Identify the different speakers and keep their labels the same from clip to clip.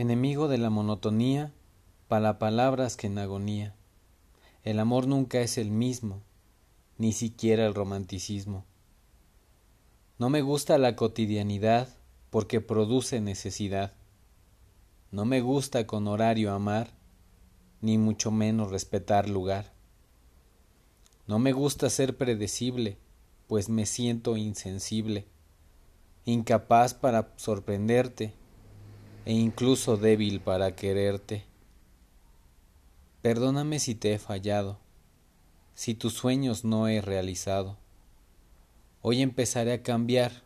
Speaker 1: Enemigo de la monotonía, para palabras que en agonía. El amor nunca es el mismo, ni siquiera el romanticismo. No me gusta la cotidianidad porque produce necesidad. No me gusta con horario amar, ni mucho menos respetar lugar. No me gusta ser predecible, pues me siento insensible, incapaz para sorprenderte e incluso débil para quererte. Perdóname si te he fallado, si tus sueños no he realizado. Hoy empezaré a cambiar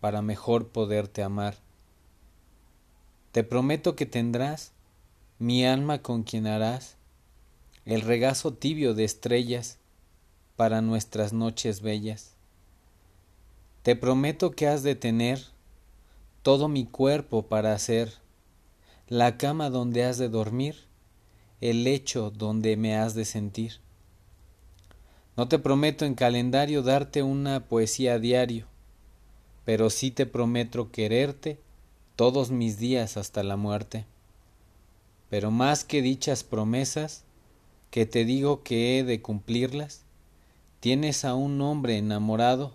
Speaker 1: para mejor poderte amar. Te prometo que tendrás mi alma con quien harás el regazo tibio de estrellas para nuestras noches bellas. Te prometo que has de tener todo mi cuerpo para hacer, la cama donde has de dormir, el lecho donde me has de sentir. No te prometo en calendario darte una poesía a diario, pero sí te prometo quererte todos mis días hasta la muerte. Pero más que dichas promesas, que te digo que he de cumplirlas, tienes a un hombre enamorado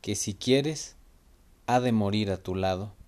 Speaker 1: que si quieres, ha de morir a tu lado.